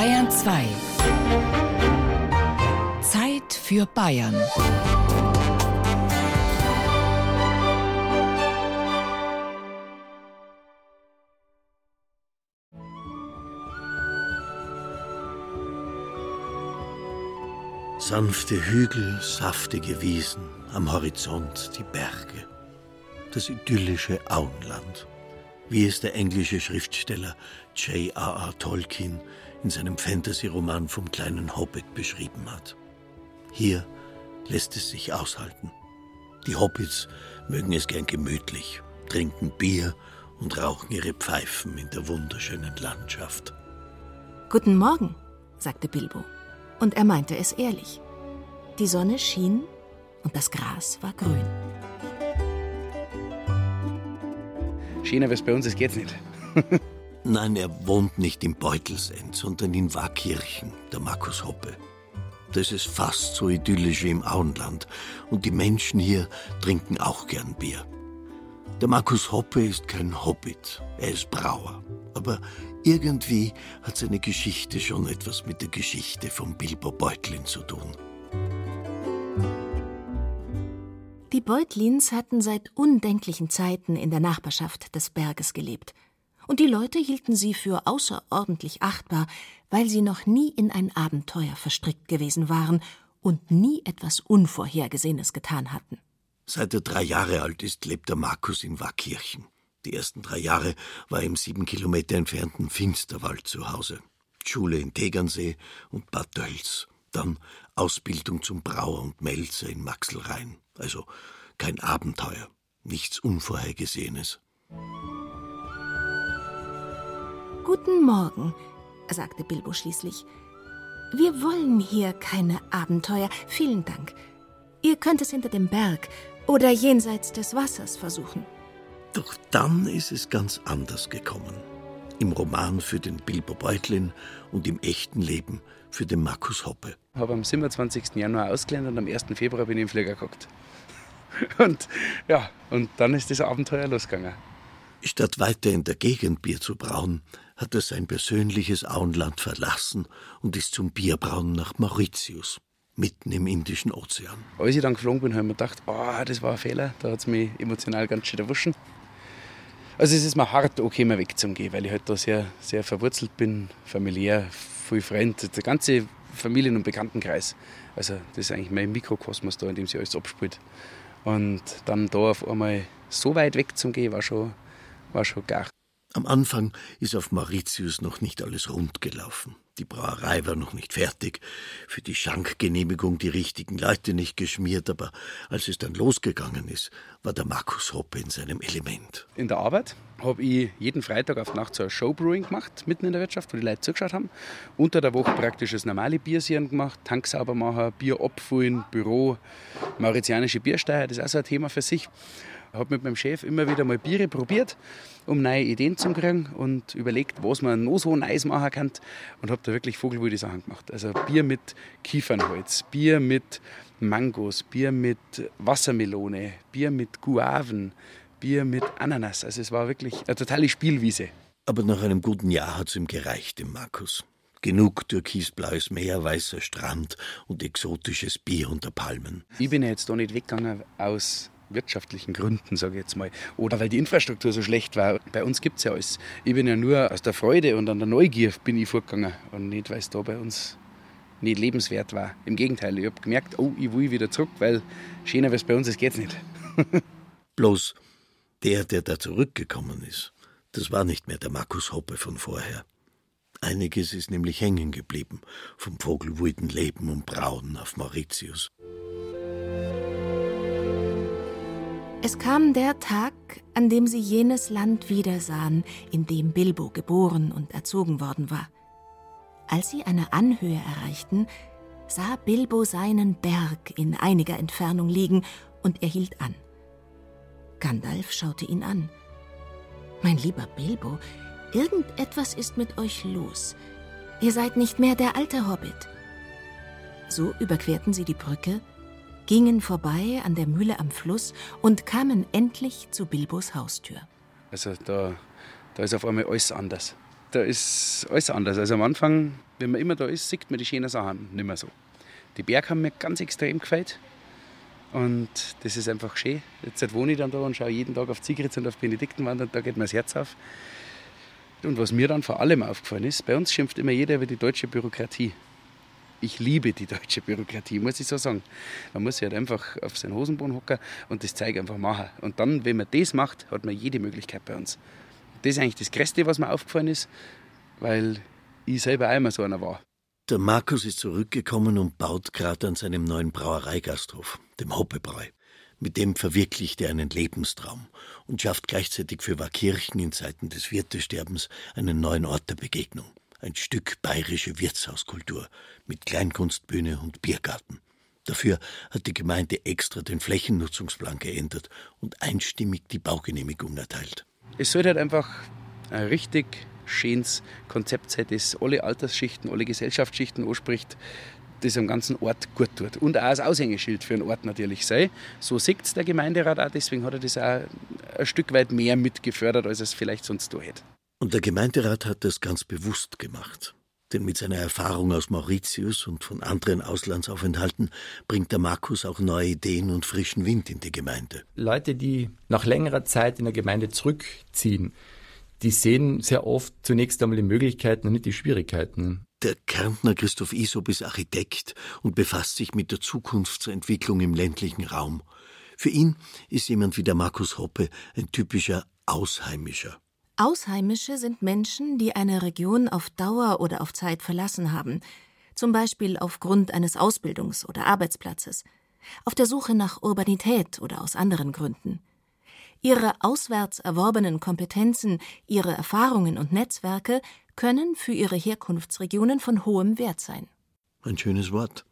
Bayern 2. Zeit für Bayern. Sanfte Hügel, saftige Wiesen, am Horizont die Berge. Das idyllische Auenland, wie es der englische Schriftsteller J.R.R. Tolkien in seinem Fantasy-Roman vom kleinen Hobbit beschrieben hat. Hier lässt es sich aushalten. Die Hobbits mögen es gern gemütlich, trinken Bier und rauchen ihre Pfeifen in der wunderschönen Landschaft. Guten Morgen, sagte Bilbo. Und er meinte es ehrlich. Die Sonne schien und das Gras war grün. Schöner, wie es bei uns ist, geht's nicht. Nein, er wohnt nicht in Beutelsend, sondern in Waakirchen, der Markus Hoppe. Das ist fast so idyllisch wie im Auenland. Und die Menschen hier trinken auch gern Bier. Der Markus Hoppe ist kein Hobbit, er ist Brauer. Aber irgendwie hat seine Geschichte schon etwas mit der Geschichte von Bilbo Beutlin zu tun. Die Beutlins hatten seit undenklichen Zeiten in der Nachbarschaft des Berges gelebt. Und die Leute hielten sie für außerordentlich achtbar, weil sie noch nie in ein Abenteuer verstrickt gewesen waren und nie etwas Unvorhergesehenes getan hatten. Seit er drei Jahre alt ist, lebt der Markus in Waakirchen. Die ersten drei Jahre war er im sieben Kilometer entfernten Finsterwald zu Hause. Schule in Tegernsee und Bad Dölz. Dann Ausbildung zum Brauer und Melzer in Maxelrhein. Also kein Abenteuer, nichts Unvorhergesehenes. Guten Morgen, sagte Bilbo schließlich. Wir wollen hier keine Abenteuer, vielen Dank. Ihr könnt es hinter dem Berg oder jenseits des Wassers versuchen. Doch dann ist es ganz anders gekommen. Im Roman für den Bilbo Beutlin und im echten Leben für den Markus Hoppe. Ich habe am 27. Januar ausgelernt und am 1. Februar bin ich im Flieger gehockt. Und ja, und dann ist das Abenteuer losgegangen. Statt weiter in der Gegend Bier zu brauen, hat er sein persönliches Auenland verlassen und ist zum Bierbrauen nach Mauritius, mitten im Indischen Ozean. Als ich dann geflogen bin, habe ich mir gedacht, oh, das war ein Fehler. Da hat es mich emotional ganz schön erwuschen. Also es ist mir hart, okay, mal wegzugehen, weil ich halt da sehr, sehr verwurzelt bin, familiär, viel Freund, der ganze Familien- und Bekanntenkreis. Also das ist eigentlich mein Mikrokosmos da, in dem sich alles abspielt. Und dann da auf einmal so weit weg zum Gehen, war schon, war schon gar. Am Anfang ist auf Mauritius noch nicht alles rund gelaufen. Die Brauerei war noch nicht fertig, für die Schankgenehmigung die richtigen Leute nicht geschmiert, aber als es dann losgegangen ist, war der Markus Hoppe in seinem Element. In der Arbeit habe ich jeden Freitag auf Nacht so ein Showbrewing gemacht, mitten in der Wirtschaft, wo die Leute zugeschaut haben. Unter der Woche praktisch das normale Biersieren gemacht, Tank sauber machen, Bier abfüllen, Büro, mauritianische Biersteuer, das ist auch so ein Thema für sich. Ich habe mit meinem Chef immer wieder mal Biere probiert, um neue Ideen zu kriegen und überlegt, was man noch so nice machen kann. Und habe da wirklich vogelwilde Sachen gemacht. Also Bier mit Kiefernholz, Bier mit Mangos, Bier mit Wassermelone, Bier mit Guaven, Bier mit Ananas. Also es war wirklich eine totale Spielwiese. Aber nach einem guten Jahr hat es ihm gereicht, dem Markus. Genug türkisblaues Meer, weißer Strand und exotisches Bier unter Palmen. Ich bin ja jetzt da nicht weggegangen aus wirtschaftlichen Gründen, sage ich jetzt mal. Oder weil die Infrastruktur so schlecht war. Bei uns gibt es ja alles. Ich bin ja nur aus der Freude und an der Neugier bin ich vorgegangen und nicht, weil es da bei uns nicht lebenswert war. Im Gegenteil, ich habe gemerkt, oh, ich will wieder zurück, weil schöner, es bei uns ist, geht's nicht. Bloß der, der da zurückgekommen ist, das war nicht mehr der Markus Hoppe von vorher. Einiges ist nämlich hängen geblieben vom vogelwilden Leben und Brauen auf Mauritius. Es kam der Tag, an dem sie jenes Land wiedersahen, in dem Bilbo geboren und erzogen worden war. Als sie eine Anhöhe erreichten, sah Bilbo seinen Berg in einiger Entfernung liegen und er hielt an. Gandalf schaute ihn an. Mein lieber Bilbo, irgendetwas ist mit euch los. Ihr seid nicht mehr der alte Hobbit. So überquerten sie die Brücke gingen vorbei an der Mühle am Fluss und kamen endlich zu Bilbos Haustür. Also da, da ist auf einmal alles anders. da ist alles anders. Also am Anfang, wenn man immer da ist, sieht man die schönen Sachen nicht mehr so. Die Berge haben mir ganz extrem gefällt. Und das ist einfach schön. Jetzt wohne ich dann da und schaue jeden Tag auf Zigritz und auf Benediktenwand und da geht mir das Herz auf. Und was mir dann vor allem aufgefallen ist, bei uns schimpft immer jeder über die deutsche Bürokratie. Ich liebe die deutsche Bürokratie, muss ich so sagen. Man muss halt einfach auf seinen Hosenboden hocken und das Zeug einfach machen. Und dann, wenn man das macht, hat man jede Möglichkeit bei uns. Das ist eigentlich das Größte, was mir aufgefallen ist, weil ich selber immer so einer war. Der Markus ist zurückgekommen und baut gerade an seinem neuen Brauereigasthof, dem Hoppebräu. Mit dem verwirklicht er einen Lebenstraum und schafft gleichzeitig für Waakirchen in Zeiten des Wirtesterbens einen neuen Ort der Begegnung. Ein Stück bayerische Wirtshauskultur mit Kleinkunstbühne und Biergarten. Dafür hat die Gemeinde extra den Flächennutzungsplan geändert und einstimmig die Baugenehmigung erteilt. Es sollte halt einfach ein richtig schönes Konzept sein, das alle Altersschichten, alle Gesellschaftsschichten anspricht, das am ganzen Ort gut tut. Und auch als Aushängeschild für den Ort natürlich sei. So sieht der Gemeinderat auch, deswegen hat er das auch ein Stück weit mehr mitgefördert, als es vielleicht sonst da hätte. Und der Gemeinderat hat das ganz bewusst gemacht. Denn mit seiner Erfahrung aus Mauritius und von anderen Auslandsaufenthalten bringt der Markus auch neue Ideen und frischen Wind in die Gemeinde. Leute, die nach längerer Zeit in der Gemeinde zurückziehen, die sehen sehr oft zunächst einmal die Möglichkeiten und nicht die Schwierigkeiten. Der Kärntner Christoph Isop ist Architekt und befasst sich mit der Zukunftsentwicklung im ländlichen Raum. Für ihn ist jemand wie der Markus Hoppe ein typischer Ausheimischer. Ausheimische sind Menschen, die eine Region auf Dauer oder auf Zeit verlassen haben, zum Beispiel aufgrund eines Ausbildungs- oder Arbeitsplatzes, auf der Suche nach Urbanität oder aus anderen Gründen. Ihre auswärts erworbenen Kompetenzen, ihre Erfahrungen und Netzwerke können für ihre Herkunftsregionen von hohem Wert sein. Ein schönes Wort.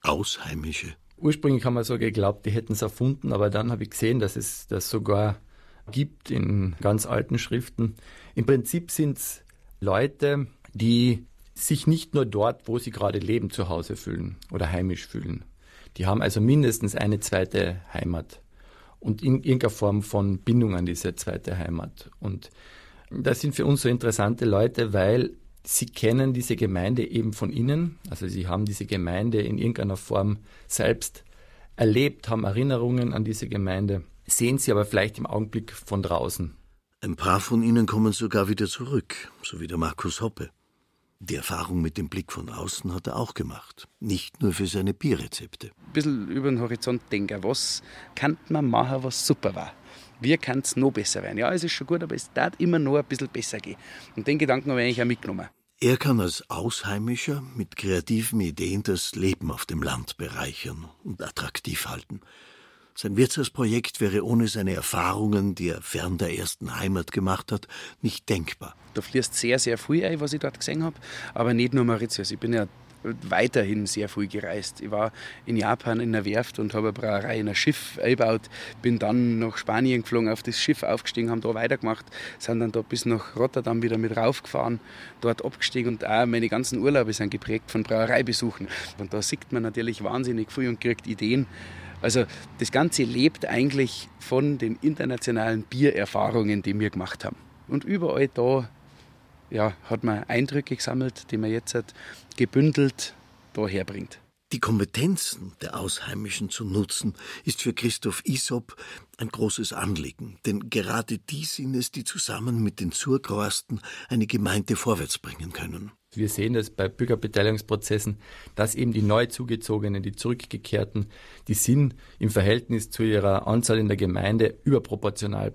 Ausheimische. Ursprünglich haben wir so geglaubt, die hätten es erfunden, aber dann habe ich gesehen, dass es das sogar gibt in ganz alten Schriften. Im Prinzip sind es Leute, die sich nicht nur dort, wo sie gerade leben, zu Hause fühlen oder heimisch fühlen. Die haben also mindestens eine zweite Heimat und in irgendeiner Form von Bindung an diese zweite Heimat. Und das sind für uns so interessante Leute, weil sie kennen diese Gemeinde eben von innen. Also sie haben diese Gemeinde in irgendeiner Form selbst erlebt, haben Erinnerungen an diese Gemeinde, sehen sie aber vielleicht im Augenblick von draußen. Ein paar von ihnen kommen sogar wieder zurück, so wie der Markus Hoppe. Die Erfahrung mit dem Blick von außen hat er auch gemacht. Nicht nur für seine Bierrezepte. Ein bisschen über den Horizont denken. Was kann man machen, was super war? Wie kann es noch besser werden? Ja, es ist schon gut, aber es darf immer noch ein bisschen besser gehen. Und den Gedanken habe ich eigentlich auch mitgenommen. Er kann als Ausheimischer mit kreativen Ideen das Leben auf dem Land bereichern und attraktiv halten. Sein Wirtshausprojekt wäre ohne seine Erfahrungen, die er fern der ersten Heimat gemacht hat, nicht denkbar. Da fließt sehr, sehr viel ein, was ich dort gesehen habe. Aber nicht nur Mauritius. Ich bin ja weiterhin sehr viel gereist. Ich war in Japan in einer Werft und habe eine Brauerei in ein Schiff eingebaut. Bin dann nach Spanien geflogen, auf das Schiff aufgestiegen, haben da weitergemacht, sind dann da bis nach Rotterdam wieder mit raufgefahren, dort abgestiegen und auch meine ganzen Urlaube sind geprägt von Brauereibesuchen. Und da sieht man natürlich wahnsinnig viel und kriegt Ideen. Also das Ganze lebt eigentlich von den internationalen Biererfahrungen, die wir gemacht haben. Und überall da ja, hat man Eindrücke gesammelt, die man jetzt halt gebündelt daher bringt. Die Kompetenzen der Ausheimischen zu nutzen, ist für Christoph Isop ein großes Anliegen, denn gerade die sind es, die zusammen mit den Zurkrorsten eine Gemeinde vorwärts bringen können. Wir sehen das bei Bürgerbeteiligungsprozessen, dass eben die neu zugezogenen, die zurückgekehrten, die sind im Verhältnis zu ihrer Anzahl in der Gemeinde überproportional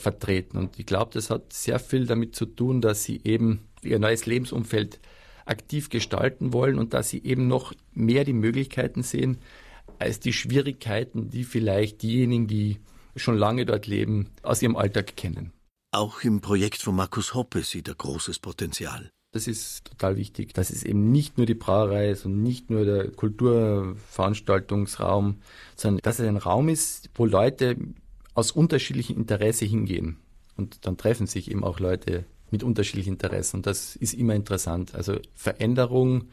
vertreten. Und ich glaube, das hat sehr viel damit zu tun, dass sie eben ihr neues Lebensumfeld aktiv gestalten wollen und dass sie eben noch mehr die Möglichkeiten sehen als die Schwierigkeiten, die vielleicht diejenigen, die schon lange dort leben, aus ihrem Alltag kennen. Auch im Projekt von Markus Hoppe sieht er großes Potenzial. Das ist total wichtig, dass es eben nicht nur die Brauerei ist und nicht nur der Kulturveranstaltungsraum, sondern dass es ein Raum ist, wo Leute aus unterschiedlichen Interessen hingehen. Und dann treffen sich eben auch Leute mit unterschiedlichen Interessen. Und das ist immer interessant. Also Veränderung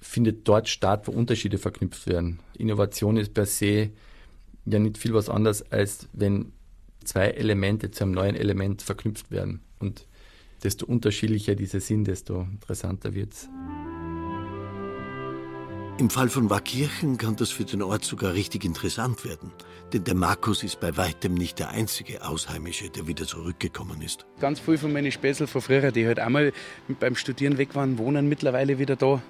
findet dort statt, wo Unterschiede verknüpft werden. Innovation ist per se ja nicht viel was anderes, als wenn zwei Elemente zu einem neuen Element verknüpft werden. Und desto unterschiedlicher diese sind, desto interessanter wird es. Im Fall von Wackirchen kann das für den Ort sogar richtig interessant werden. Denn der Markus ist bei weitem nicht der einzige Ausheimische, der wieder zurückgekommen ist. Ganz viele von meinen Späßel von früher, die halt einmal beim Studieren weg waren, wohnen mittlerweile wieder da.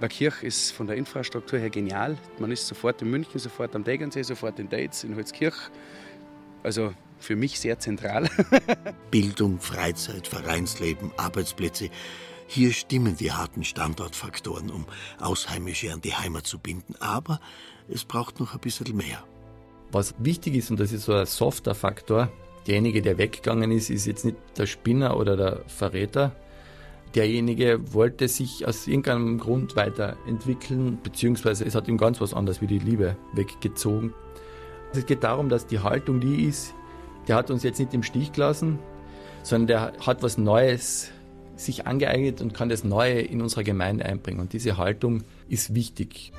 Wackirch ist von der Infrastruktur her genial. Man ist sofort in München, sofort am Tegernsee, sofort in Deitz, in Holzkirch. Also für mich sehr zentral. Bildung, Freizeit, Vereinsleben, Arbeitsplätze. Hier stimmen die harten Standortfaktoren, um Ausheimische an die Heimat zu binden. Aber es braucht noch ein bisschen mehr. Was wichtig ist, und das ist so ein softer Faktor, derjenige, der weggegangen ist, ist jetzt nicht der Spinner oder der Verräter. Derjenige wollte sich aus irgendeinem Grund weiterentwickeln, beziehungsweise es hat ihm ganz was anderes wie die Liebe weggezogen. Es geht darum, dass die Haltung die ist, der hat uns jetzt nicht im Stich gelassen, sondern der hat was Neues sich angeeignet und kann das Neue in unserer Gemeinde einbringen. Und diese Haltung ist wichtig.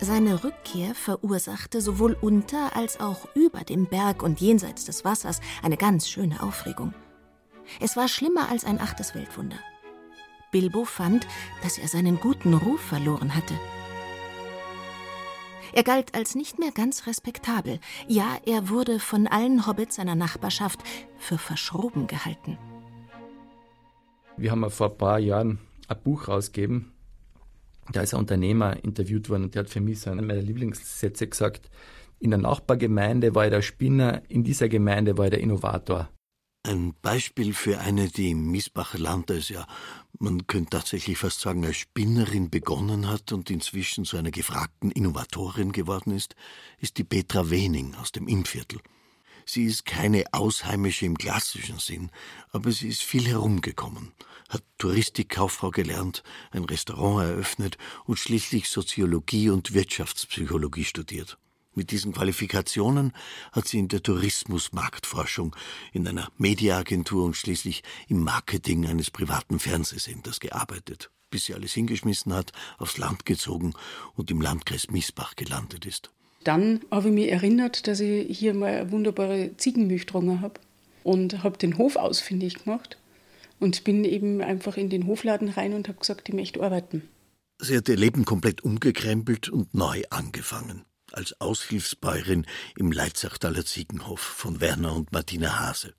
Seine Rückkehr verursachte sowohl unter als auch über dem Berg und jenseits des Wassers eine ganz schöne Aufregung. Es war schlimmer als ein achtes Weltwunder. Bilbo fand, dass er seinen guten Ruf verloren hatte. Er galt als nicht mehr ganz respektabel. Ja, er wurde von allen Hobbits seiner Nachbarschaft für verschroben gehalten. Wir haben vor ein paar Jahren ein Buch rausgegeben. Da ist ein Unternehmer interviewt worden und der hat für mich so einen meiner Lieblingssätze gesagt. In der Nachbargemeinde war er der Spinner, in dieser Gemeinde war er der Innovator. Ein Beispiel für eine, die im Miesbacher Land als ja, man könnte tatsächlich fast sagen, als Spinnerin begonnen hat und inzwischen zu einer gefragten Innovatorin geworden ist, ist die Petra Wening aus dem Innviertel. Sie ist keine Ausheimische im klassischen Sinn, aber sie ist viel herumgekommen, hat Touristikkauffrau gelernt, ein Restaurant eröffnet und schließlich Soziologie und Wirtschaftspsychologie studiert. Mit diesen Qualifikationen hat sie in der Tourismusmarktforschung, in einer Mediaagentur und schließlich im Marketing eines privaten Fernsehsenders gearbeitet, bis sie alles hingeschmissen hat, aufs Land gezogen und im Landkreis Miesbach gelandet ist. Dann habe ich mich erinnert, dass ich hier mal eine wunderbare Ziegenmilch getrunken habe und habe den Hof ausfindig gemacht und bin eben einfach in den Hofladen rein und habe gesagt, ich möchte arbeiten. Sie hat ihr Leben komplett umgekrempelt und neu angefangen als Aushilfsbäuerin im Leitzachtaler Ziegenhof von Werner und Martina Hase.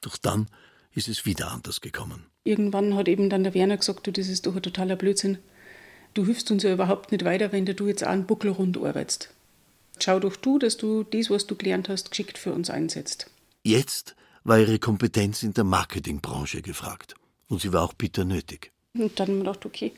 Doch dann ist es wieder anders gekommen. Irgendwann hat eben dann der Werner gesagt, du, das ist doch ein totaler Blödsinn. Du hilfst uns ja überhaupt nicht weiter, wenn du jetzt auch einen Buckel rund arbeitest. Schau doch du, dass du das, was du gelernt hast, geschickt für uns einsetzt. Jetzt war ihre Kompetenz in der Marketingbranche gefragt. Und sie war auch bitter nötig. Und dann haben wir gedacht, okay,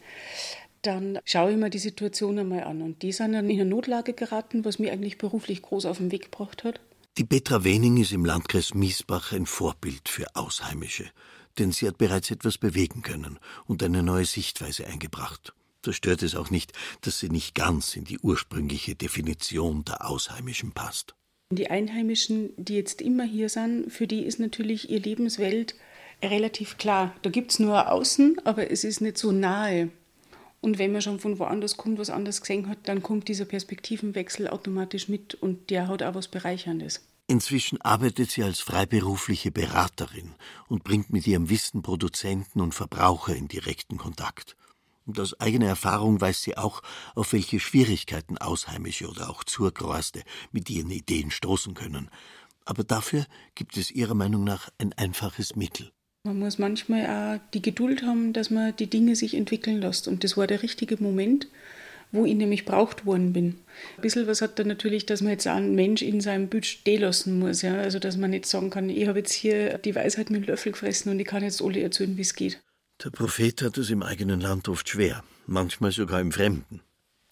dann schaue ich mir die Situation einmal an. Und die sind dann in eine Notlage geraten, was mir eigentlich beruflich groß auf den Weg gebracht hat. Die Petra Wening ist im Landkreis Miesbach ein Vorbild für Ausheimische, denn sie hat bereits etwas bewegen können und eine neue Sichtweise eingebracht. Da stört es auch nicht, dass sie nicht ganz in die ursprüngliche Definition der Ausheimischen passt. Die Einheimischen, die jetzt immer hier sind, für die ist natürlich ihre Lebenswelt relativ klar. Da gibt es nur Außen, aber es ist nicht so nahe. Und wenn man schon von woanders kommt, was anders gesehen hat, dann kommt dieser Perspektivenwechsel automatisch mit und der hat auch was Bereicherndes. Inzwischen arbeitet sie als freiberufliche Beraterin und bringt mit ihrem Wissen Produzenten und Verbraucher in direkten Kontakt. Und aus eigener Erfahrung weiß sie auch, auf welche Schwierigkeiten Ausheimische oder auch Zurgroaste mit ihren Ideen stoßen können. Aber dafür gibt es ihrer Meinung nach ein einfaches Mittel. Man muss manchmal auch die Geduld haben, dass man die Dinge sich entwickeln lässt. Und das war der richtige Moment, wo ich nämlich braucht worden bin. Ein bisschen was hat da natürlich, dass man jetzt einen Mensch in seinem Bütsch stehen lassen muss. Ja? Also, dass man nicht sagen kann, ich habe jetzt hier die Weisheit mit dem Löffel gefressen und ich kann jetzt alle erzählen, wie es geht. Der Prophet hat es im eigenen Land oft schwer, manchmal sogar im Fremden.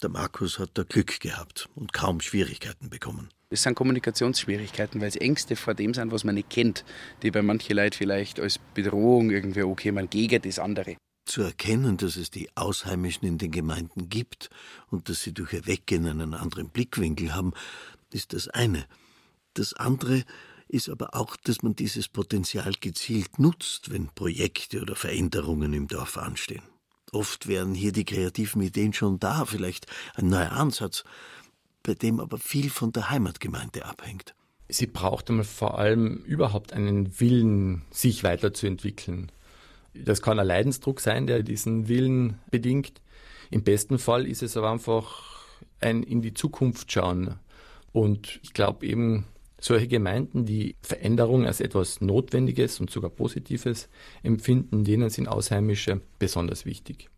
Der Markus hat da Glück gehabt und kaum Schwierigkeiten bekommen. Es sind Kommunikationsschwierigkeiten, weil es Ängste vor dem sind, was man nicht kennt, die bei manchen Leuten vielleicht als Bedrohung irgendwie okay, man gegen das andere. Zu erkennen, dass es die Ausheimischen in den Gemeinden gibt und dass sie durch ihr Weggehen einen anderen Blickwinkel haben, ist das eine. Das andere ist aber auch, dass man dieses Potenzial gezielt nutzt, wenn Projekte oder Veränderungen im Dorf anstehen. Oft wären hier die kreativen Ideen schon da, vielleicht ein neuer Ansatz, bei dem aber viel von der Heimatgemeinde abhängt. Sie braucht vor allem überhaupt einen Willen, sich weiterzuentwickeln. Das kann ein Leidensdruck sein, der diesen Willen bedingt. Im besten Fall ist es aber einfach ein in die Zukunft schauen. Und ich glaube eben, solche Gemeinden, die Veränderung als etwas Notwendiges und sogar Positives empfinden, denen sind Ausheimische besonders wichtig.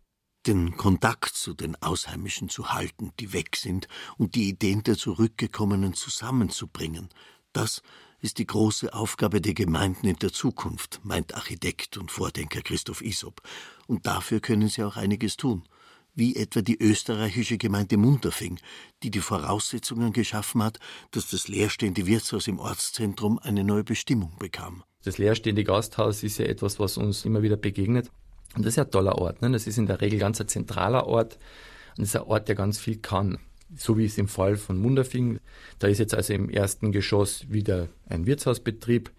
Den Kontakt zu den Ausheimischen zu halten, die weg sind, und die Ideen der Zurückgekommenen zusammenzubringen, das ist die große Aufgabe der Gemeinden in der Zukunft, meint Architekt und Vordenker Christoph Isop. Und dafür können sie auch einiges tun wie etwa die österreichische Gemeinde Munterfing, die die Voraussetzungen geschaffen hat, dass das leerstehende Wirtshaus im Ortszentrum eine neue Bestimmung bekam. Das leerstehende Gasthaus ist ja etwas, was uns immer wieder begegnet. Und das ist ein toller Ort. Ne? Das ist in der Regel ganz ein zentraler Ort. Und das ist ein Ort, der ganz viel kann. So wie es im Fall von Munderfing. Da ist jetzt also im ersten Geschoss wieder ein Wirtshausbetrieb.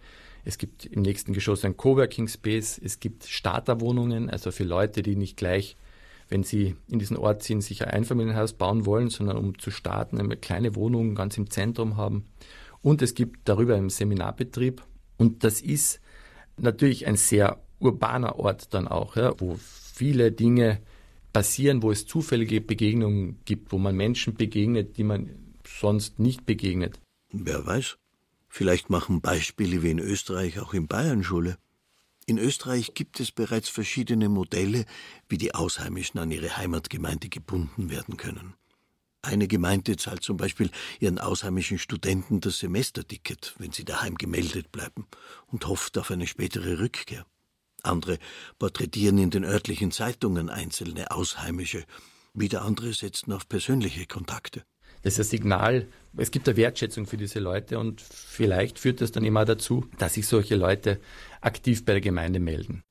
Es gibt im nächsten Geschoss ein Coworking Space. Es gibt Starterwohnungen, also für Leute, die nicht gleich wenn Sie in diesen Ort ziehen, sich ein Einfamilienhaus bauen wollen, sondern um zu starten, eine kleine Wohnung ganz im Zentrum haben. Und es gibt darüber einen Seminarbetrieb. Und das ist natürlich ein sehr urbaner Ort dann auch, ja, wo viele Dinge passieren, wo es zufällige Begegnungen gibt, wo man Menschen begegnet, die man sonst nicht begegnet. Wer weiß, vielleicht machen Beispiele wie in Österreich auch in Bayern Schule. In Österreich gibt es bereits verschiedene Modelle, wie die Ausheimischen an ihre Heimatgemeinde gebunden werden können. Eine Gemeinde zahlt zum Beispiel ihren ausheimischen Studenten das Semesterticket, wenn sie daheim gemeldet bleiben, und hofft auf eine spätere Rückkehr. Andere porträtieren in den örtlichen Zeitungen einzelne Ausheimische, wieder andere setzen auf persönliche Kontakte. Das ist ein Signal, es gibt eine Wertschätzung für diese Leute und vielleicht führt das dann immer dazu, dass sich solche Leute aktiv bei der Gemeinde melden.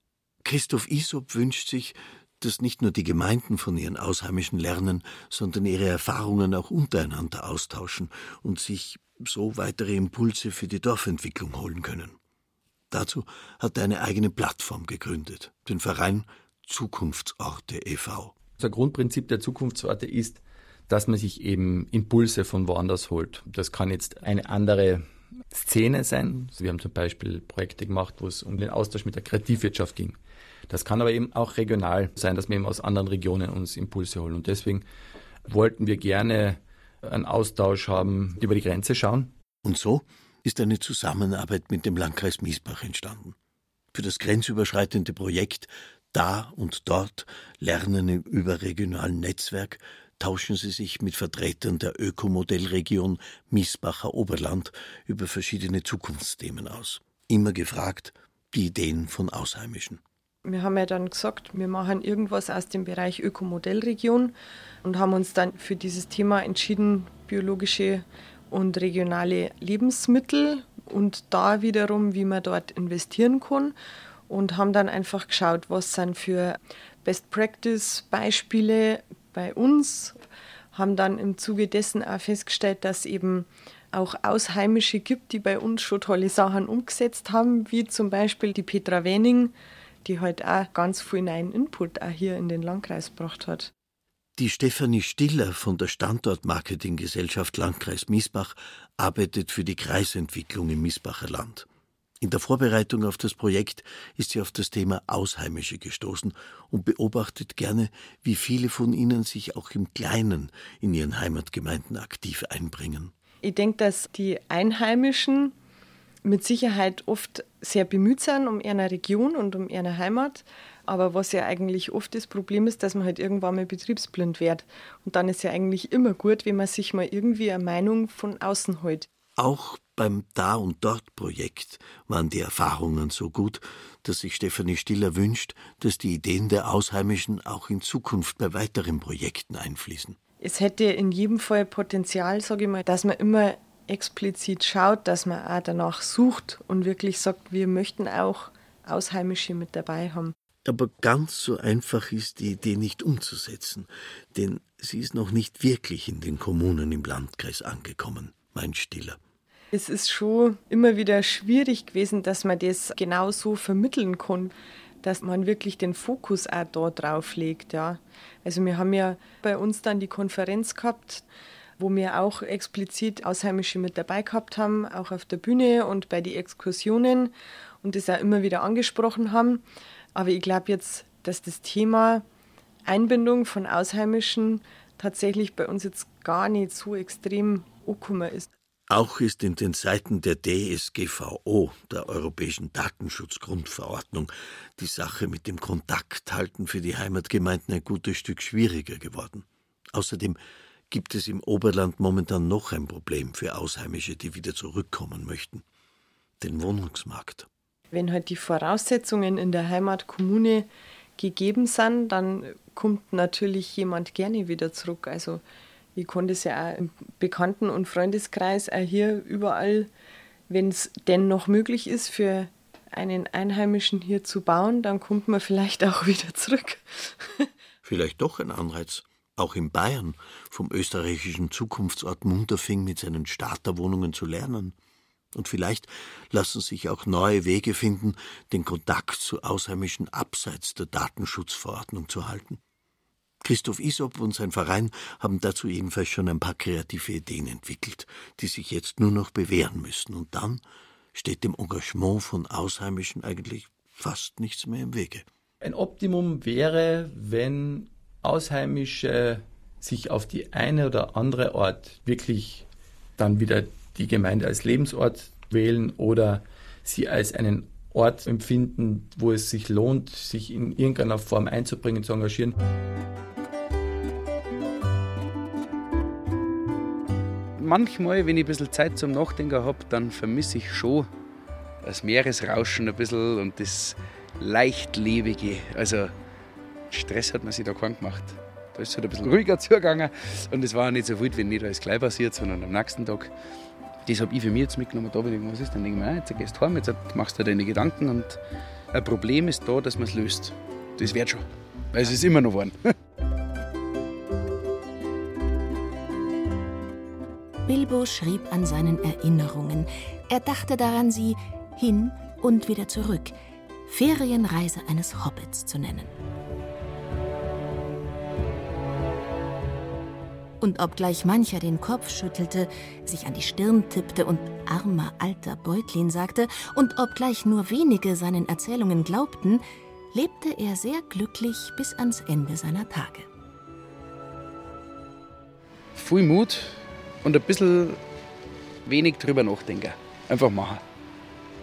Christoph Isop wünscht sich, dass nicht nur die Gemeinden von ihren Ausheimischen lernen, sondern ihre Erfahrungen auch untereinander austauschen und sich so weitere Impulse für die Dorfentwicklung holen können. Dazu hat er eine eigene Plattform gegründet, den Verein Zukunftsorte e.V. Das Grundprinzip der Zukunftsorte ist, dass man sich eben Impulse von woanders holt. Das kann jetzt eine andere Szene sein. Also wir haben zum Beispiel Projekte gemacht, wo es um den Austausch mit der Kreativwirtschaft ging. Das kann aber eben auch regional sein, dass wir eben aus anderen Regionen uns Impulse holen. Und deswegen wollten wir gerne einen Austausch haben, über die Grenze schauen. Und so ist eine Zusammenarbeit mit dem Landkreis Miesbach entstanden. Für das grenzüberschreitende Projekt Da und Dort Lernen im überregionalen Netzwerk tauschen sie sich mit Vertretern der Ökomodellregion Miesbacher Oberland über verschiedene Zukunftsthemen aus. Immer gefragt, die Ideen von Ausheimischen. Wir haben ja dann gesagt, wir machen irgendwas aus dem Bereich Ökomodellregion und haben uns dann für dieses Thema entschieden, biologische und regionale Lebensmittel und da wiederum, wie man dort investieren kann und haben dann einfach geschaut, was sind für Best Practice Beispiele bei uns, haben dann im Zuge dessen auch festgestellt, dass eben auch Ausheimische gibt, die bei uns schon tolle Sachen umgesetzt haben, wie zum Beispiel die Petra Wenning, die heute halt auch ganz viel neuen Input auch hier in den Landkreis gebracht hat. Die Stefanie Stiller von der Standortmarketinggesellschaft Landkreis Miesbach arbeitet für die Kreisentwicklung im Miesbacher Land. In der Vorbereitung auf das Projekt ist sie auf das Thema Ausheimische gestoßen und beobachtet gerne, wie viele von ihnen sich auch im Kleinen in ihren Heimatgemeinden aktiv einbringen. Ich denke, dass die Einheimischen mit Sicherheit oft sehr bemüht sind um ihre Region und um ihre Heimat. Aber was ja eigentlich oft das Problem ist, dass man halt irgendwann mal betriebsblind wird. Und dann ist ja eigentlich immer gut, wenn man sich mal irgendwie eine Meinung von außen hält. Auch beim Da und Dort Projekt waren die Erfahrungen so gut, dass sich Stefanie Stiller wünscht, dass die Ideen der Ausheimischen auch in Zukunft bei weiteren Projekten einfließen. Es hätte in jedem Fall Potenzial, sage ich mal, dass man immer explizit schaut, dass man auch danach sucht und wirklich sagt, wir möchten auch Ausheimische mit dabei haben. Aber ganz so einfach ist die Idee nicht umzusetzen, denn sie ist noch nicht wirklich in den Kommunen im Landkreis angekommen, meint Stiller. Es ist schon immer wieder schwierig gewesen, dass man das genau so vermitteln kann, dass man wirklich den Fokus auch da drauf legt. Ja. Also wir haben ja bei uns dann die Konferenz gehabt wo wir auch explizit Ausheimische mit dabei gehabt haben, auch auf der Bühne und bei den Exkursionen und das auch immer wieder angesprochen haben. Aber ich glaube jetzt, dass das Thema Einbindung von Ausheimischen tatsächlich bei uns jetzt gar nicht so extrem angekommen ist. Auch ist in den Seiten der DSGVO, der Europäischen Datenschutzgrundverordnung, die Sache mit dem Kontakthalten für die Heimatgemeinden ein gutes Stück schwieriger geworden. Außerdem gibt es im Oberland momentan noch ein Problem für Ausheimische, die wieder zurückkommen möchten. Den Wohnungsmarkt. Wenn halt die Voraussetzungen in der Heimatkommune gegeben sind, dann kommt natürlich jemand gerne wieder zurück. Also ich konnte es ja auch im Bekannten- und Freundeskreis auch hier überall, wenn es denn noch möglich ist, für einen Einheimischen hier zu bauen, dann kommt man vielleicht auch wieder zurück. vielleicht doch ein Anreiz. Auch in Bayern vom österreichischen Zukunftsort Munterfing mit seinen Starterwohnungen zu lernen. Und vielleicht lassen sich auch neue Wege finden, den Kontakt zu Ausheimischen abseits der Datenschutzverordnung zu halten. Christoph Isop und sein Verein haben dazu jedenfalls schon ein paar kreative Ideen entwickelt, die sich jetzt nur noch bewähren müssen. Und dann steht dem Engagement von Ausheimischen eigentlich fast nichts mehr im Wege. Ein Optimum wäre, wenn Ausheimische sich auf die eine oder andere Art wirklich dann wieder die Gemeinde als Lebensort wählen oder sie als einen Ort empfinden, wo es sich lohnt, sich in irgendeiner Form einzubringen, zu engagieren. Manchmal, wenn ich ein bisschen Zeit zum Nachdenken habe, dann vermisse ich schon das Meeresrauschen ein bisschen und das Leichtlebige. Also Stress hat man sich da keinen gemacht. Da ist es halt ein bisschen ruhiger zugegangen und es war nicht so wild, wenn nicht alles gleich passiert, sondern am nächsten Tag. Das habe ich für mich jetzt mitgenommen. Da bin ich, was ist denn? Ich mir, jetzt gehst du heim, jetzt machst du deine Gedanken und ein Problem ist da, dass man es löst. Das wird schon. Weil es ist immer noch geworden. Bilbo schrieb an seinen Erinnerungen. Er dachte daran, sie hin und wieder zurück, Ferienreise eines Hobbits zu nennen. Und obgleich mancher den Kopf schüttelte, sich an die Stirn tippte und armer alter Beutlin sagte, und obgleich nur wenige seinen Erzählungen glaubten, lebte er sehr glücklich bis ans Ende seiner Tage. Viel Mut und ein bisschen wenig drüber nachdenken. Einfach machen.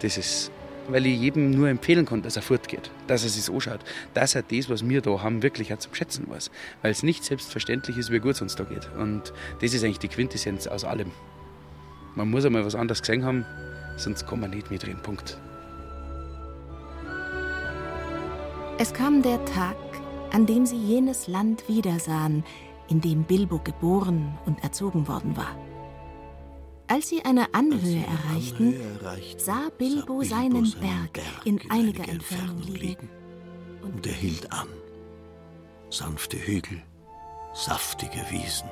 Das ist weil ich jedem nur empfehlen kann, dass er fortgeht, dass er sich anschaut, dass er das, was wir da haben, wirklich auch zum Schätzen weiß. Weil es nicht selbstverständlich ist, wie gut es uns da geht. Und das ist eigentlich die Quintessenz aus allem. Man muss einmal was anderes gesehen haben, sonst kann man nicht mitreden. Punkt. Es kam der Tag, an dem sie jenes Land wiedersahen, in dem Bilbo geboren und erzogen worden war. Als sie eine Anhöhe erreichten, sah Bilbo seinen Berg in einiger Entfernung liegen. Und er hielt an. Sanfte Hügel, saftige Wiesen,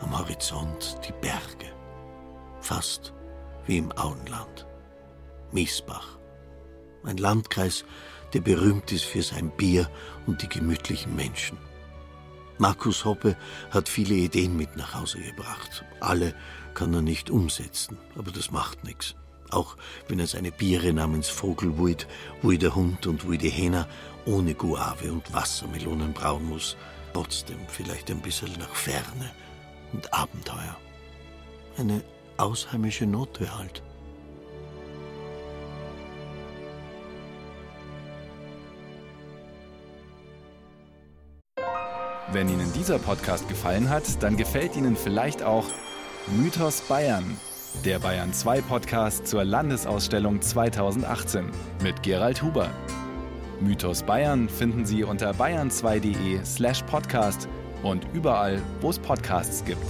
am Horizont die Berge. Fast wie im Auenland. Miesbach. Ein Landkreis, der berühmt ist für sein Bier und die gemütlichen Menschen. Markus Hoppe hat viele Ideen mit nach Hause gebracht. Alle kann er nicht umsetzen, aber das macht nichts. Auch wenn er seine Biere namens Vogelwuid, Wui der Hund und Wui die Hähner ohne Guave und Wassermelonen brauen muss, trotzdem vielleicht ein bisschen nach Ferne und Abenteuer. Eine ausheimische Note halt. Wenn Ihnen dieser Podcast gefallen hat, dann gefällt Ihnen vielleicht auch Mythos Bayern, der Bayern 2 Podcast zur Landesausstellung 2018 mit Gerald Huber. Mythos Bayern finden Sie unter bayern2.de/slash podcast und überall, wo es Podcasts gibt.